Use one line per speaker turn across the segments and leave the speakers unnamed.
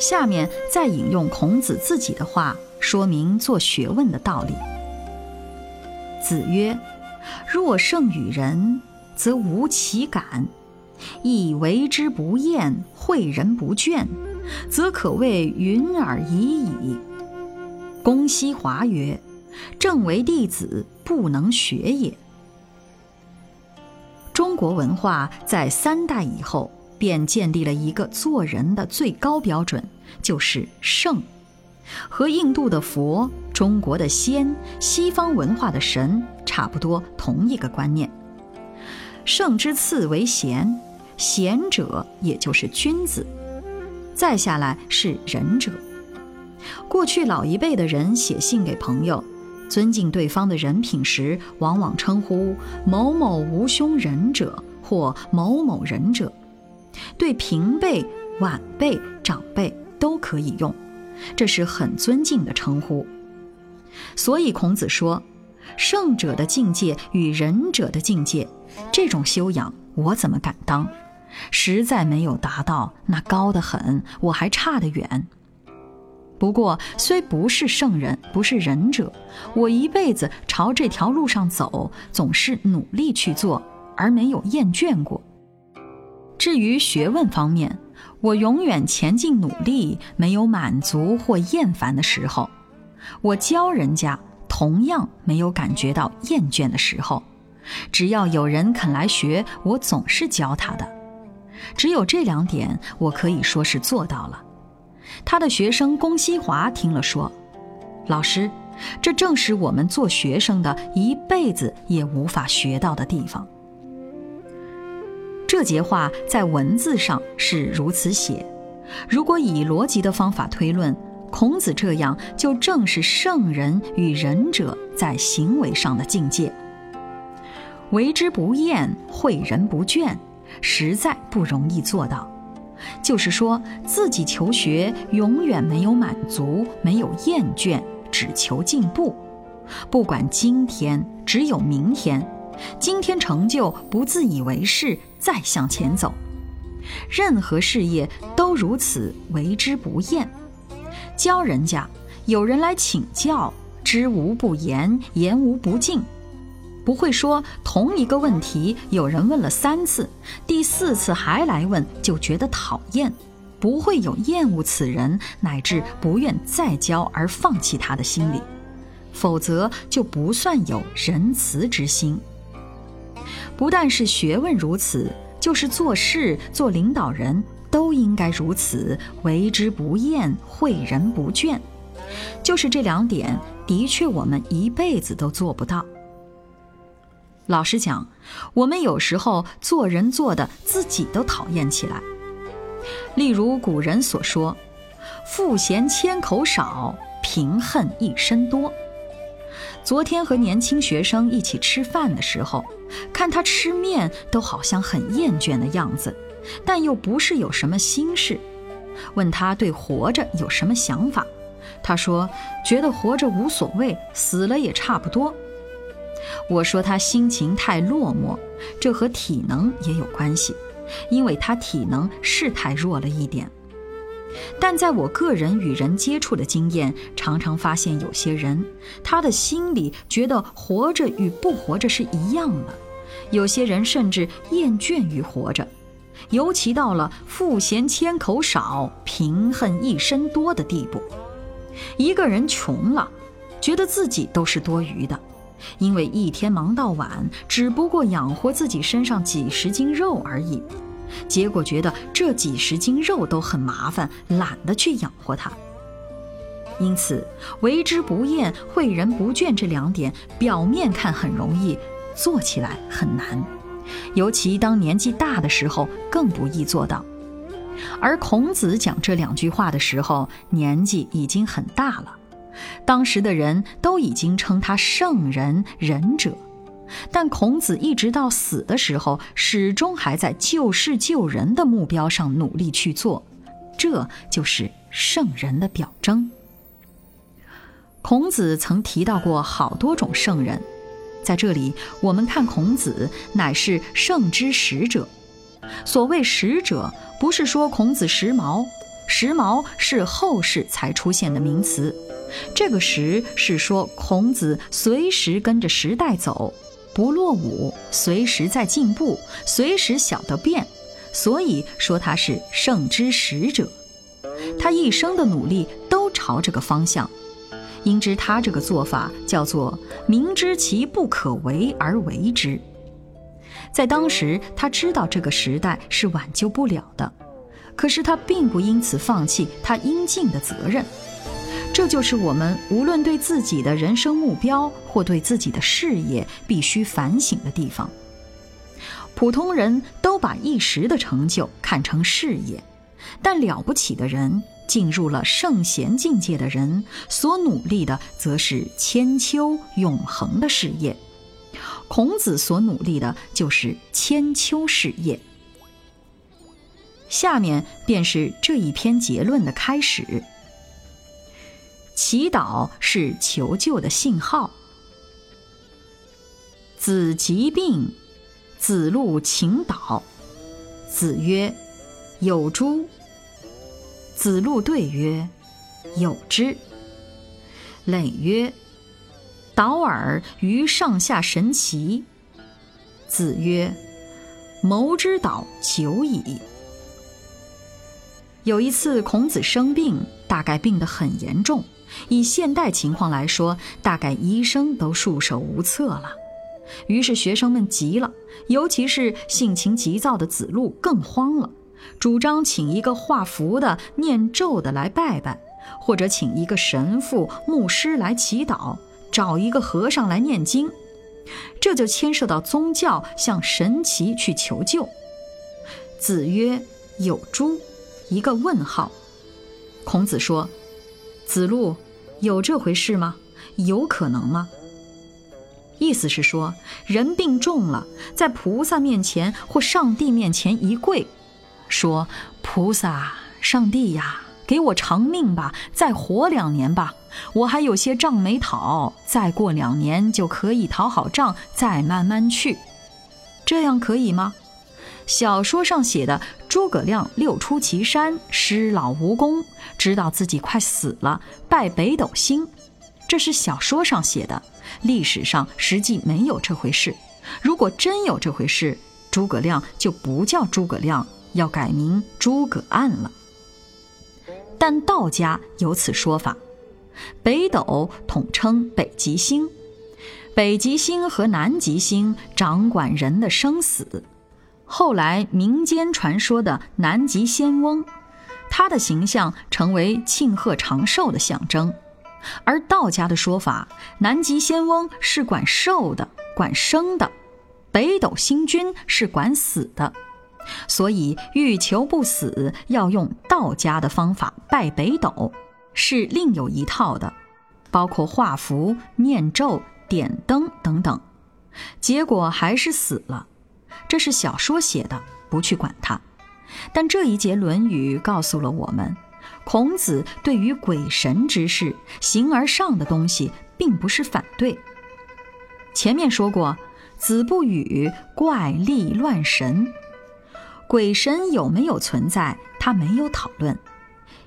下面再引用孔子自己的话，说明做学问的道理。子曰：“若胜于人，则无其感；亦为之不厌，诲人不倦，则可谓云尔已矣。”公西华曰：“正为弟子，不能学也。”中国文化在三代以后。便建立了一个做人的最高标准，就是圣，和印度的佛、中国的仙、西方文化的神差不多同一个观念。圣之次为贤，贤者也就是君子，再下来是仁者。过去老一辈的人写信给朋友，尊敬对方的人品时，往往称呼某某无兄仁者或某某仁者。对平辈、晚辈、长辈都可以用，这是很尊敬的称呼。所以孔子说：“圣者的境界与仁者的境界，这种修养我怎么敢当？实在没有达到，那高得很，我还差得远。不过虽不是圣人，不是仁者，我一辈子朝这条路上走，总是努力去做，而没有厌倦过。”至于学问方面，我永远前进努力，没有满足或厌烦的时候；我教人家，同样没有感觉到厌倦的时候。只要有人肯来学，我总是教他的。只有这两点，我可以说是做到了。他的学生龚西华听了说：“老师，这正是我们做学生的一辈子也无法学到的地方。”这节话在文字上是如此写，如果以逻辑的方法推论，孔子这样就正是圣人与仁者在行为上的境界。为之不厌，诲人不倦，实在不容易做到。就是说自己求学永远没有满足，没有厌倦，只求进步。不管今天，只有明天。今天成就不自以为是，再向前走。任何事业都如此，为之不厌。教人家，有人来请教，知无不言，言无不尽。不会说同一个问题，有人问了三次，第四次还来问，就觉得讨厌。不会有厌恶此人，乃至不愿再教而放弃他的心理，否则就不算有仁慈之心。不但是学问如此，就是做事、做领导人都应该如此，为之不厌，诲人不倦。就是这两点，的确我们一辈子都做不到。老实讲，我们有时候做人做的自己都讨厌起来。例如古人所说：“富闲千口少，贫恨一身多。”昨天和年轻学生一起吃饭的时候，看他吃面都好像很厌倦的样子，但又不是有什么心事。问他对活着有什么想法，他说觉得活着无所谓，死了也差不多。我说他心情太落寞，这和体能也有关系，因为他体能是太弱了一点。但在我个人与人接触的经验，常常发现有些人，他的心里觉得活着与不活着是一样的；有些人甚至厌倦于活着，尤其到了富贤千口少，贫恨一身多的地步。一个人穷了，觉得自己都是多余的，因为一天忙到晚，只不过养活自己身上几十斤肉而已。结果觉得这几十斤肉都很麻烦，懒得去养活它。因此，为之不厌，诲人不倦这两点，表面看很容易，做起来很难。尤其当年纪大的时候，更不易做到。而孔子讲这两句话的时候，年纪已经很大了，当时的人都已经称他圣人、仁者，但孔子一直到死的时候，始终还在救世救人的目标上努力去做，这就是圣人的表征。孔子曾提到过好多种圣人，在这里我们看孔子乃是圣之使者。所谓使者，不是说孔子时髦，时髦是后世才出现的名词。这个时是说孔子随时跟着时代走，不落伍，随时在进步，随时晓得变，所以说他是圣之使者。他一生的努力都朝这个方向。应知他这个做法叫做明知其不可为而为之。在当时，他知道这个时代是挽救不了的，可是他并不因此放弃他应尽的责任。这就是我们无论对自己的人生目标或对自己的事业必须反省的地方。普通人都把一时的成就看成事业，但了不起的人。进入了圣贤境界的人所努力的，则是千秋永恒的事业。孔子所努力的就是千秋事业。下面便是这一篇结论的开始。祈祷是求救的信号。子疾病，子路请祷。子曰：“有诸？”子路对曰：“有之。”累曰：“导尔于上下神奇。”子曰：“谋之导久矣。”有一次，孔子生病，大概病得很严重。以现代情况来说，大概医生都束手无策了。于是学生们急了，尤其是性情急躁的子路更慌了。主张请一个画符的、念咒的来拜拜，或者请一个神父、牧师来祈祷，找一个和尚来念经，这就牵涉到宗教向神奇去求救。子曰：“有诸？”一个问号。孔子说：“子路，有这回事吗？有可能吗？”意思是说，人病重了，在菩萨面前或上帝面前一跪。说：“菩萨、上帝呀，给我长命吧，再活两年吧。我还有些账没讨，再过两年就可以讨好账，再慢慢去。这样可以吗？”小说上写的诸葛亮六出祁山，失老无功，知道自己快死了，拜北斗星，这是小说上写的，历史上实际没有这回事。如果真有这回事，诸葛亮就不叫诸葛亮。要改名诸葛案了，但道家有此说法。北斗统称北极星，北极星和南极星掌管人的生死。后来民间传说的南极仙翁，他的形象成为庆贺长寿的象征。而道家的说法，南极仙翁是管寿的、管生的，北斗星君是管死的。所以，欲求不死，要用道家的方法拜北斗，是另有一套的，包括画符、念咒、点灯等等。结果还是死了。这是小说写的，不去管它。但这一节《论语》告诉了我们，孔子对于鬼神之事、形而上的东西，并不是反对。前面说过，子不语怪力乱神。鬼神有没有存在？他没有讨论，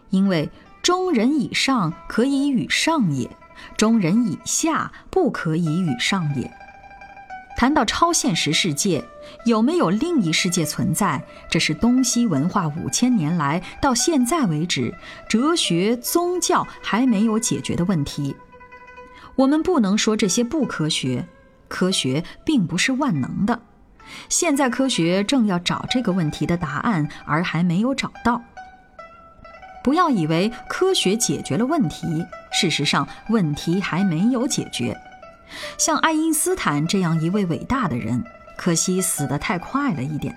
因为中人以上可以与上也，中人以下不可以与上也。谈到超现实世界，有没有另一世界存在？这是东西文化五千年来到现在为止，哲学、宗教还没有解决的问题。我们不能说这些不科学，科学并不是万能的。现在科学正要找这个问题的答案，而还没有找到。不要以为科学解决了问题，事实上问题还没有解决。像爱因斯坦这样一位伟大的人，可惜死得太快了一点。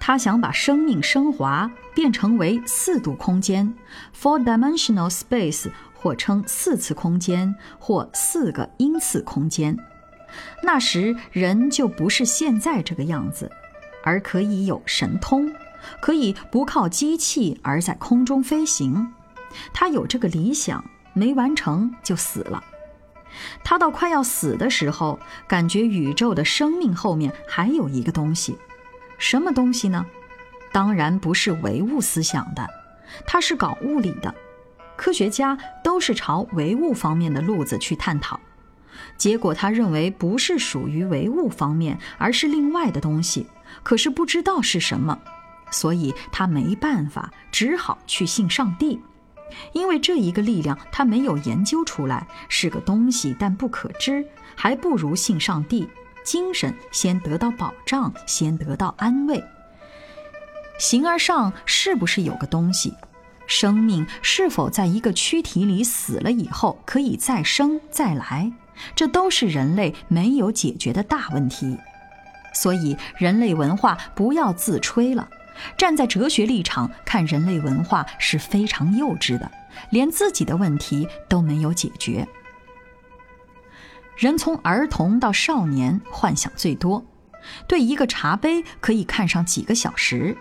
他想把生命升华，变成为四度空间 （four-dimensional space），或称四次空间，或四个因次空间。那时人就不是现在这个样子，而可以有神通，可以不靠机器而在空中飞行。他有这个理想，没完成就死了。他到快要死的时候，感觉宇宙的生命后面还有一个东西，什么东西呢？当然不是唯物思想的，他是搞物理的。科学家都是朝唯物方面的路子去探讨，结果他认为不是属于唯物方面，而是另外的东西，可是不知道是什么，所以他没办法，只好去信上帝。因为这一个力量他没有研究出来，是个东西，但不可知，还不如信上帝。精神先得到保障，先得到安慰。形而上是不是有个东西？生命是否在一个躯体里死了以后可以再生再来？这都是人类没有解决的大问题。所以，人类文化不要自吹了。站在哲学立场看人类文化是非常幼稚的，连自己的问题都没有解决。人从儿童到少年幻想最多，对一个茶杯可以看上几个小时，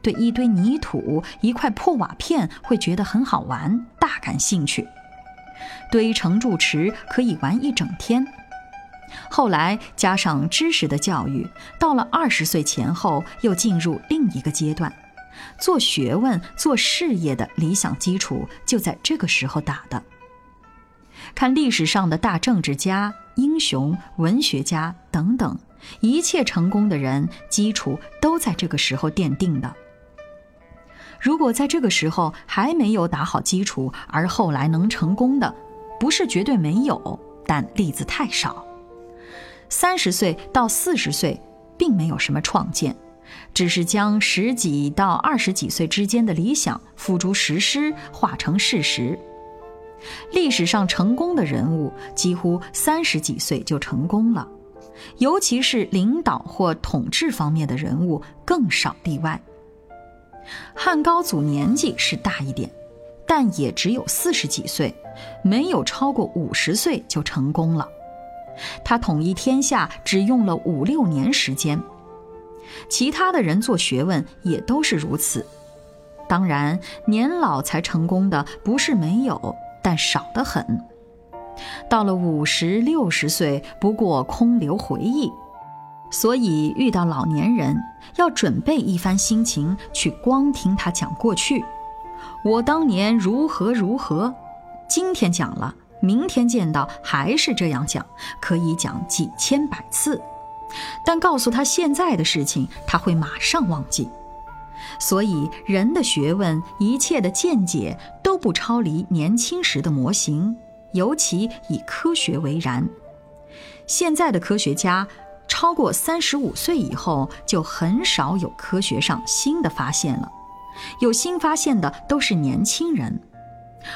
对一堆泥土、一块破瓦片会觉得很好玩，大感兴趣。堆成住池可以玩一整天。后来加上知识的教育，到了二十岁前后，又进入另一个阶段。做学问、做事业的理想基础就在这个时候打的。看历史上的大政治家、英雄、文学家等等，一切成功的人，基础都在这个时候奠定的。如果在这个时候还没有打好基础，而后来能成功的，不是绝对没有，但例子太少。三十岁到四十岁，并没有什么创建，只是将十几到二十几岁之间的理想付诸实施，化成事实。历史上成功的人物，几乎三十几岁就成功了，尤其是领导或统治方面的人物更少例外。汉高祖年纪是大一点，但也只有四十几岁，没有超过五十岁就成功了。他统一天下只用了五六年时间，其他的人做学问也都是如此。当然，年老才成功的不是没有，但少得很。到了五十六十岁，不过空留回忆。所以遇到老年人，要准备一番心情去光听他讲过去。我当年如何如何，今天讲了。明天见到还是这样讲，可以讲几千百次，但告诉他现在的事情，他会马上忘记。所以人的学问，一切的见解都不超离年轻时的模型，尤其以科学为然。现在的科学家超过三十五岁以后，就很少有科学上新的发现了，有新发现的都是年轻人。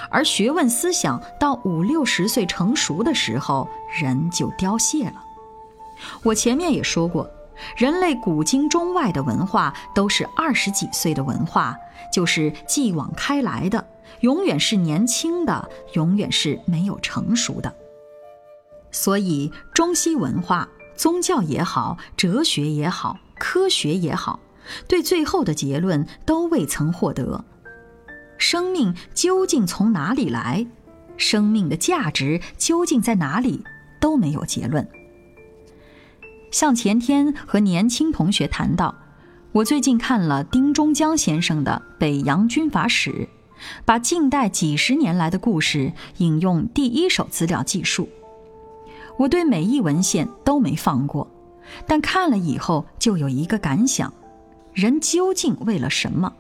而学问思想到五六十岁成熟的时候，人就凋谢了。我前面也说过，人类古今中外的文化都是二十几岁的文化，就是继往开来的，永远是年轻的，永远是没有成熟的。所以，中西文化、宗教也好，哲学也好，科学也好，对最后的结论都未曾获得。生命究竟从哪里来？生命的价值究竟在哪里？都没有结论。像前天和年轻同学谈到，我最近看了丁中江先生的《北洋军阀史》，把近代几十年来的故事引用第一手资料记述。我对每一文献都没放过，但看了以后就有一个感想：人究竟为了什么？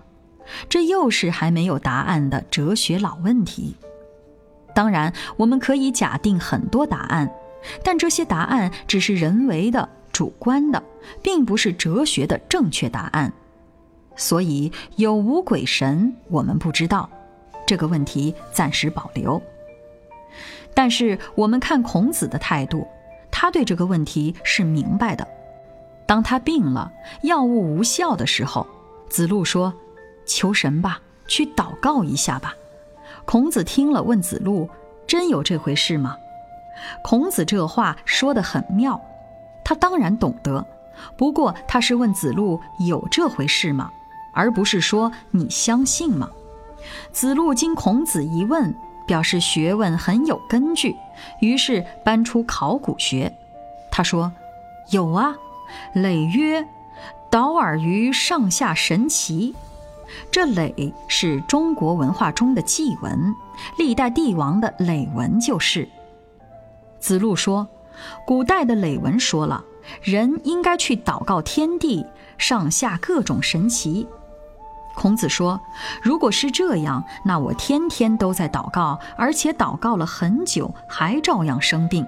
这又是还没有答案的哲学老问题。当然，我们可以假定很多答案，但这些答案只是人为的、主观的，并不是哲学的正确答案。所以，有无鬼神，我们不知道。这个问题暂时保留。但是，我们看孔子的态度，他对这个问题是明白的。当他病了，药物无效的时候，子路说。求神吧，去祷告一下吧。孔子听了，问子路：“真有这回事吗？”孔子这话说得很妙，他当然懂得。不过他是问子路有这回事吗，而不是说你相信吗？子路经孔子一问，表示学问很有根据，于是搬出考古学。他说：“有啊，累曰：‘导尔于上下神奇。’这诔是中国文化中的祭文，历代帝王的诔文就是。”子路说：“古代的诔文说了，人应该去祷告天地上下各种神奇。”孔子说：“如果是这样，那我天天都在祷告，而且祷告了很久，还照样生病。”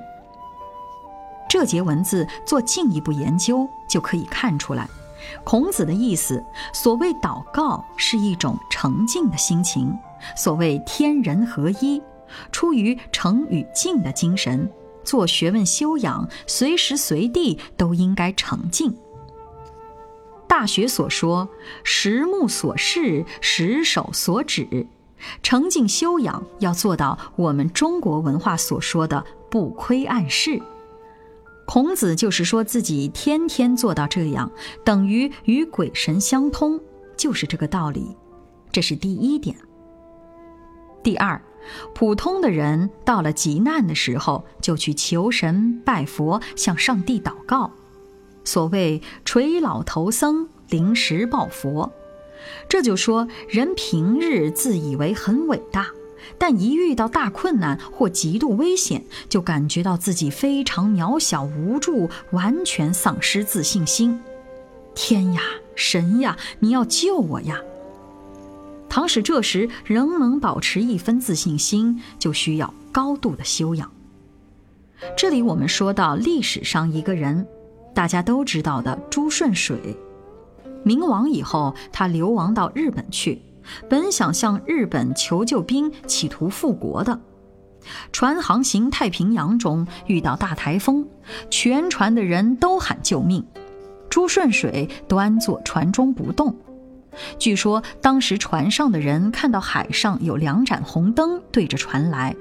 这节文字做进一步研究，就可以看出来，孔子的意思：所谓祷告，是一种诚敬的心情；所谓天人合一，出于诚与敬的精神。做学问修养，随时随地都应该诚敬。大学所说“十目所视，十手所指”，诚敬修养要做到我们中国文化所说的“不窥暗室”。孔子就是说自己天天做到这样，等于与鬼神相通，就是这个道理。这是第一点。第二，普通的人到了极难的时候，就去求神拜佛，向上帝祷告。所谓垂老头僧临时抱佛，这就说人平日自以为很伟大，但一遇到大困难或极度危险，就感觉到自己非常渺小无助，完全丧失自信心。天呀，神呀，你要救我呀！倘使这时仍能保持一分自信心，就需要高度的修养。这里我们说到历史上一个人。大家都知道的朱顺水，明亡以后，他流亡到日本去，本想向日本求救兵，企图复国的。船航行太平洋中遇到大台风，全船的人都喊救命，朱顺水端坐船中不动。据说当时船上的人看到海上有两盏红灯对着船来，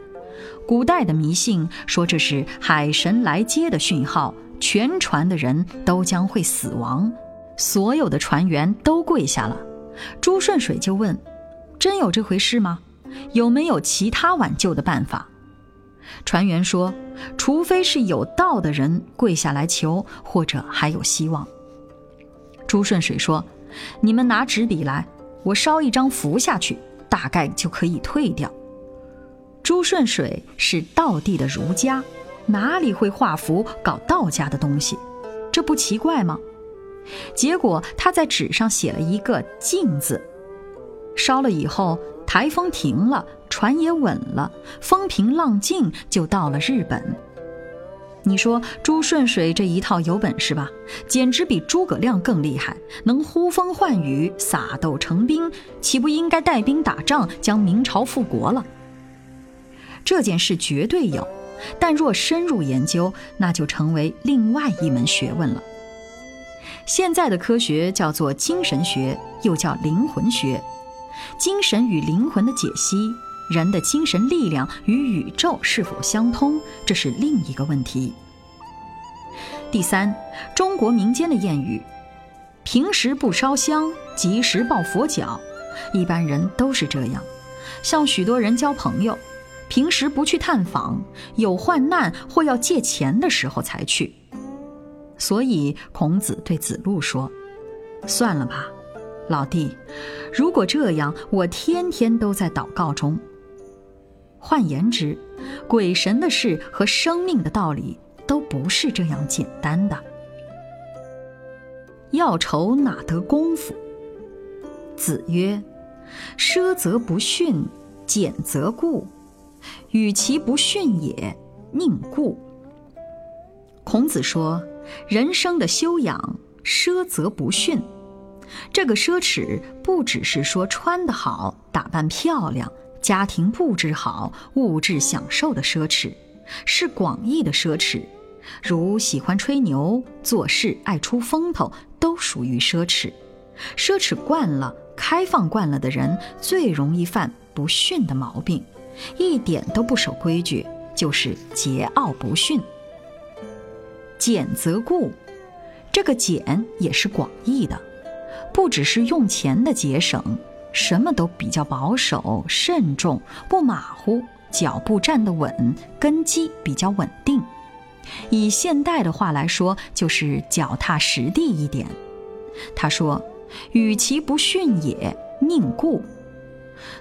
古代的迷信说这是海神来接的讯号。全船的人都将会死亡，所有的船员都跪下了。朱顺水就问：“真有这回事吗？有没有其他挽救的办法？”船员说：“除非是有道的人跪下来求，或者还有希望。”朱顺水说：“你们拿纸笔来，我烧一张符下去，大概就可以退掉。”朱顺水是道地的儒家。哪里会画符搞道家的东西，这不奇怪吗？结果他在纸上写了一个“静”字，烧了以后，台风停了，船也稳了，风平浪静，就到了日本。你说朱顺水这一套有本事吧？简直比诸葛亮更厉害，能呼风唤雨、撒豆成兵，岂不应该带兵打仗，将明朝复国了？这件事绝对有。但若深入研究，那就成为另外一门学问了。现在的科学叫做精神学，又叫灵魂学。精神与灵魂的解析，人的精神力量与宇宙是否相通，这是另一个问题。第三，中国民间的谚语：“平时不烧香，及时抱佛脚。”一般人都是这样，像许多人交朋友。平时不去探访，有患难或要借钱的时候才去。所以孔子对子路说：“算了吧，老弟，如果这样，我天天都在祷告中。换言之，鬼神的事和生命的道理都不是这样简单的。要愁哪得功夫？”子曰：“奢则不逊，俭则固。”与其不逊也，宁固。孔子说：“人生的修养，奢则不逊。这个奢侈不只是说穿得好、打扮漂亮、家庭布置好、物质享受的奢侈，是广义的奢侈，如喜欢吹牛、做事爱出风头，都属于奢侈。奢侈惯了、开放惯了的人，最容易犯不逊的毛病，一点都不守规矩，就是桀骜不驯。俭则固，这个俭也是广义的，不只是用钱的节省，什么都比较保守、慎重，不马虎，脚步站得稳，根基比较稳定。以现代的话来说，就是脚踏实地一点。他说：“与其不驯也，宁固。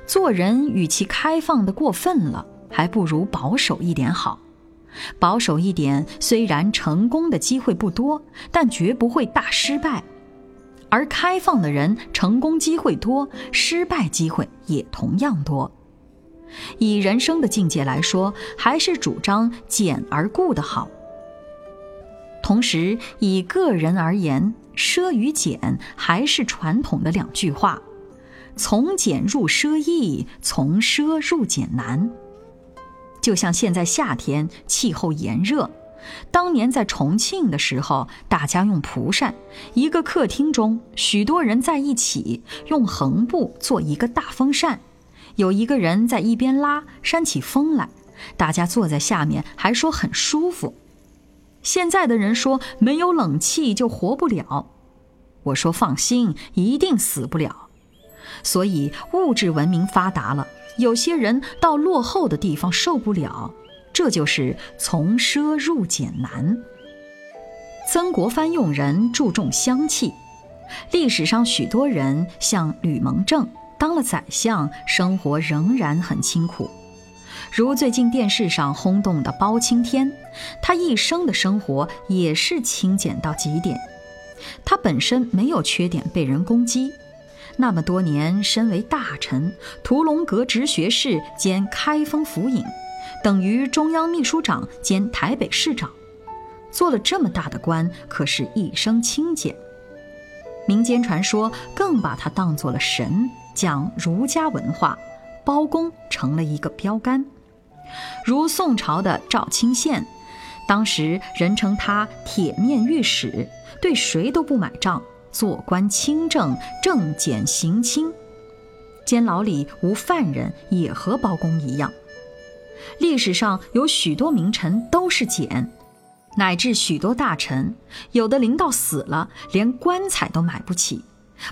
做人与其开放的过分了，还不如保守一点好。”保守一点，虽然成功的机会不多，但绝不会大失败；而开放的人，成功机会多，失败机会也同样多。以人生的境界来说，还是主张简而固的好。同时，以个人而言，奢与俭还是传统的两句话：从俭入奢易，从奢入俭难。就像现在夏天气候炎热，当年在重庆的时候，大家用蒲扇，一个客厅中许多人在一起用横布做一个大风扇，有一个人在一边拉，扇起风来，大家坐在下面还说很舒服。现在的人说没有冷气就活不了，我说放心，一定死不了。所以物质文明发达了。有些人到落后的地方受不了，这就是从奢入俭难。曾国藩用人注重香气，历史上许多人像吕蒙正当了宰相，生活仍然很清苦。如最近电视上轰动的包青天，他一生的生活也是清简到极点。他本身没有缺点被人攻击。那么多年，身为大臣、屠龙阁直学士兼开封府尹，等于中央秘书长兼台北市长，做了这么大的官，可是一生清简。民间传说更把他当做了神，讲儒家文化，包公成了一个标杆。如宋朝的赵清宪，当时人称他铁面御史，对谁都不买账。做官清正，正简刑轻，监牢里无犯人，也和包公一样。历史上有许多名臣都是简，乃至许多大臣，有的临到死了，连棺材都买不起。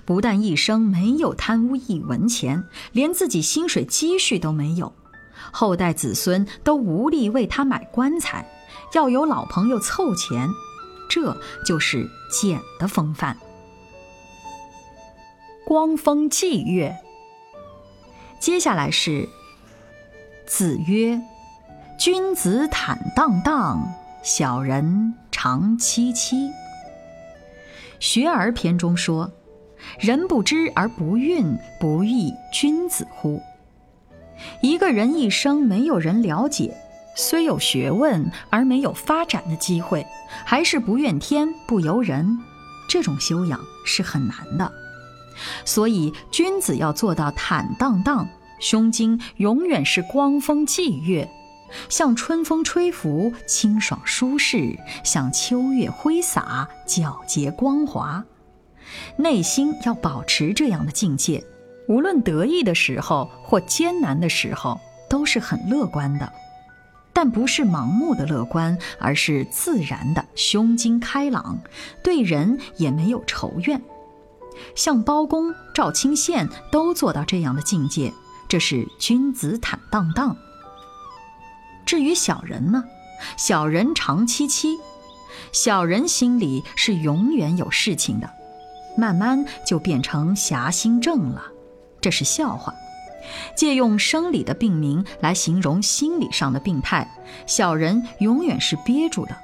不但一生没有贪污一文钱，连自己薪水积蓄都没有，后代子孙都无力为他买棺材，要有老朋友凑钱，这就是简的风范。光风霁月。接下来是子曰：“君子坦荡荡，小人长戚戚。”学而篇中说：“人不知而不愠，不亦君子乎？”一个人一生没有人了解，虽有学问而没有发展的机会，还是不怨天不尤人，这种修养是很难的。所以，君子要做到坦荡荡，胸襟永远是光风霁月，像春风吹拂，清爽舒适；像秋月挥洒，皎洁光滑。内心要保持这样的境界，无论得意的时候或艰难的时候，都是很乐观的。但不是盲目的乐观，而是自然的胸襟开朗，对人也没有仇怨。像包公、赵清宪都做到这样的境界，这是君子坦荡荡。至于小人呢？小人长戚戚，小人心里是永远有事情的，慢慢就变成侠心正了。这是笑话，借用生理的病名来形容心理上的病态。小人永远是憋住的，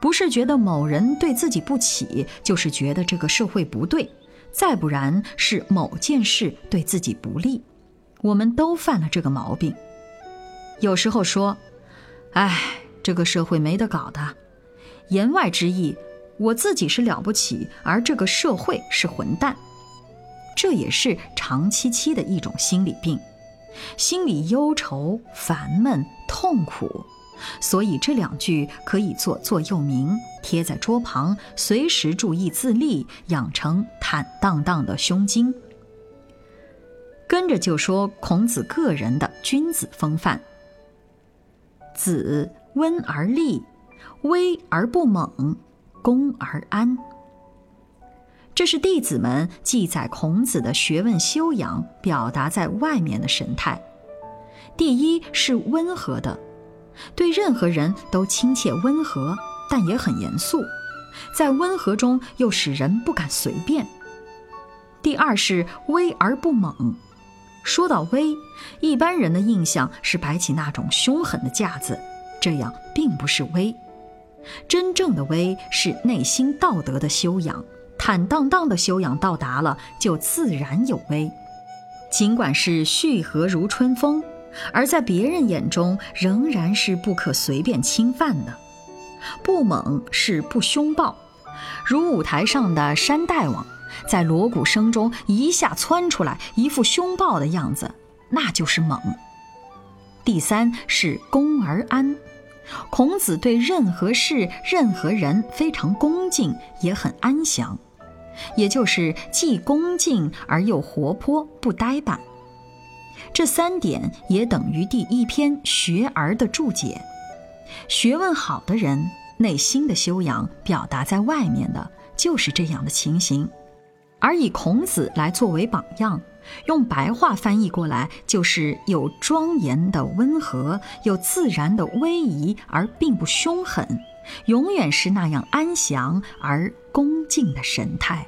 不是觉得某人对自己不起，就是觉得这个社会不对。再不然是某件事对自己不利，我们都犯了这个毛病。有时候说：“哎，这个社会没得搞的。”言外之意，我自己是了不起，而这个社会是混蛋。这也是长期期的一种心理病，心里忧愁、烦闷、痛苦。所以这两句可以做座右铭，贴在桌旁，随时注意自立，养成坦荡荡的胸襟。跟着就说孔子个人的君子风范：子温而立，威而不猛，恭而安。这是弟子们记载孔子的学问修养表达在外面的神态。第一是温和的，对任何人都亲切温和，但也很严肃，在温和中又使人不敢随便。第二是威而不猛。说到威，一般人的印象是摆起那种凶狠的架子，这样并不是威。真正的威是内心道德的修养，坦荡荡的修养到达了，就自然有威。尽管是煦和如春风，而在别人眼中仍然是不可随便侵犯的。不猛是不凶暴，如舞台上的山大王。在锣鼓声中一下窜出来，一副凶暴的样子，那就是猛。第三是恭而安，孔子对任何事、任何人非常恭敬，也很安详，也就是既恭敬而又活泼，不呆板。这三点也等于第一篇《学而》的注解。学问好的人，内心的修养表达在外面的，就是这样的情形。而以孔子来作为榜样，用白话翻译过来就是有庄严的温和，有自然的威仪，而并不凶狠，永远是那样安详而恭敬的神态。